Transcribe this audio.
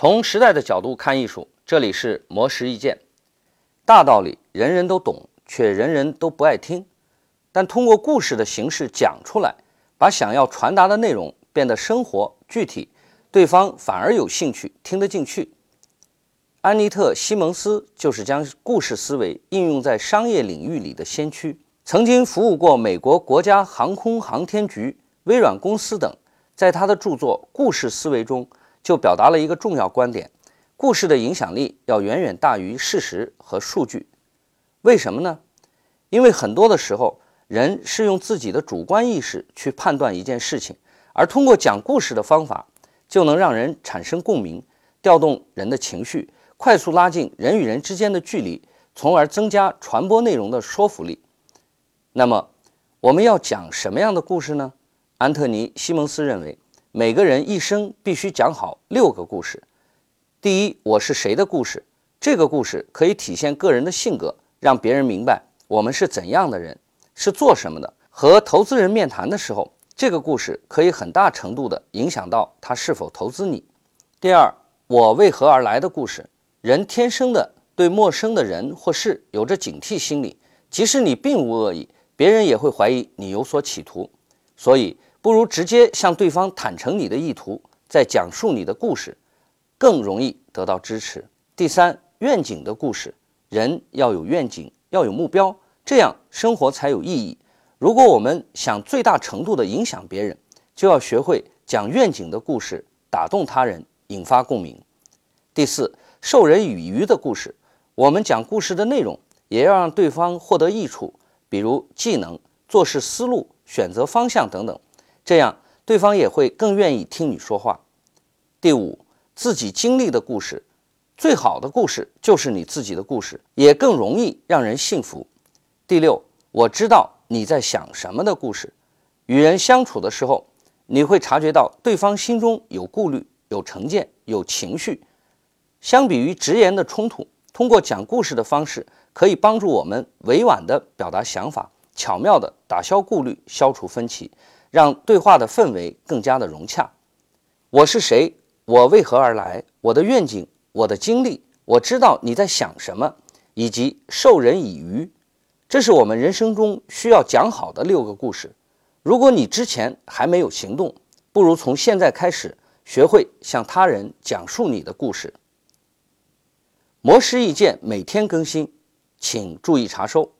从时代的角度看艺术，这里是魔石意见。大道理人人都懂，却人人都不爱听。但通过故事的形式讲出来，把想要传达的内容变得生活具体，对方反而有兴趣听得进去。安妮特·西蒙斯就是将故事思维应用在商业领域里的先驱，曾经服务过美国国家航空航天局、微软公司等。在他的著作《故事思维》中。就表达了一个重要观点：故事的影响力要远远大于事实和数据。为什么呢？因为很多的时候，人是用自己的主观意识去判断一件事情，而通过讲故事的方法，就能让人产生共鸣，调动人的情绪，快速拉近人与人之间的距离，从而增加传播内容的说服力。那么，我们要讲什么样的故事呢？安特尼·西蒙斯认为。每个人一生必须讲好六个故事。第一，我是谁的故事。这个故事可以体现个人的性格，让别人明白我们是怎样的人，是做什么的。和投资人面谈的时候，这个故事可以很大程度的影响到他是否投资你。第二，我为何而来的故事。人天生的对陌生的人或事有着警惕心理，即使你并无恶意，别人也会怀疑你有所企图。所以。不如直接向对方坦诚你的意图，再讲述你的故事，更容易得到支持。第三，愿景的故事，人要有愿景，要有目标，这样生活才有意义。如果我们想最大程度的影响别人，就要学会讲愿景的故事，打动他人，引发共鸣。第四，授人以渔的故事，我们讲故事的内容也要让对方获得益处，比如技能、做事思路、选择方向等等。这样，对方也会更愿意听你说话。第五，自己经历的故事，最好的故事就是你自己的故事，也更容易让人信服。第六，我知道你在想什么的故事，与人相处的时候，你会察觉到对方心中有顾虑、有成见、有情绪。相比于直言的冲突，通过讲故事的方式，可以帮助我们委婉地表达想法，巧妙地打消顾虑，消除分歧。让对话的氛围更加的融洽。我是谁？我为何而来？我的愿景，我的经历，我知道你在想什么，以及授人以渔，这是我们人生中需要讲好的六个故事。如果你之前还没有行动，不如从现在开始学会向他人讲述你的故事。模式意见每天更新，请注意查收。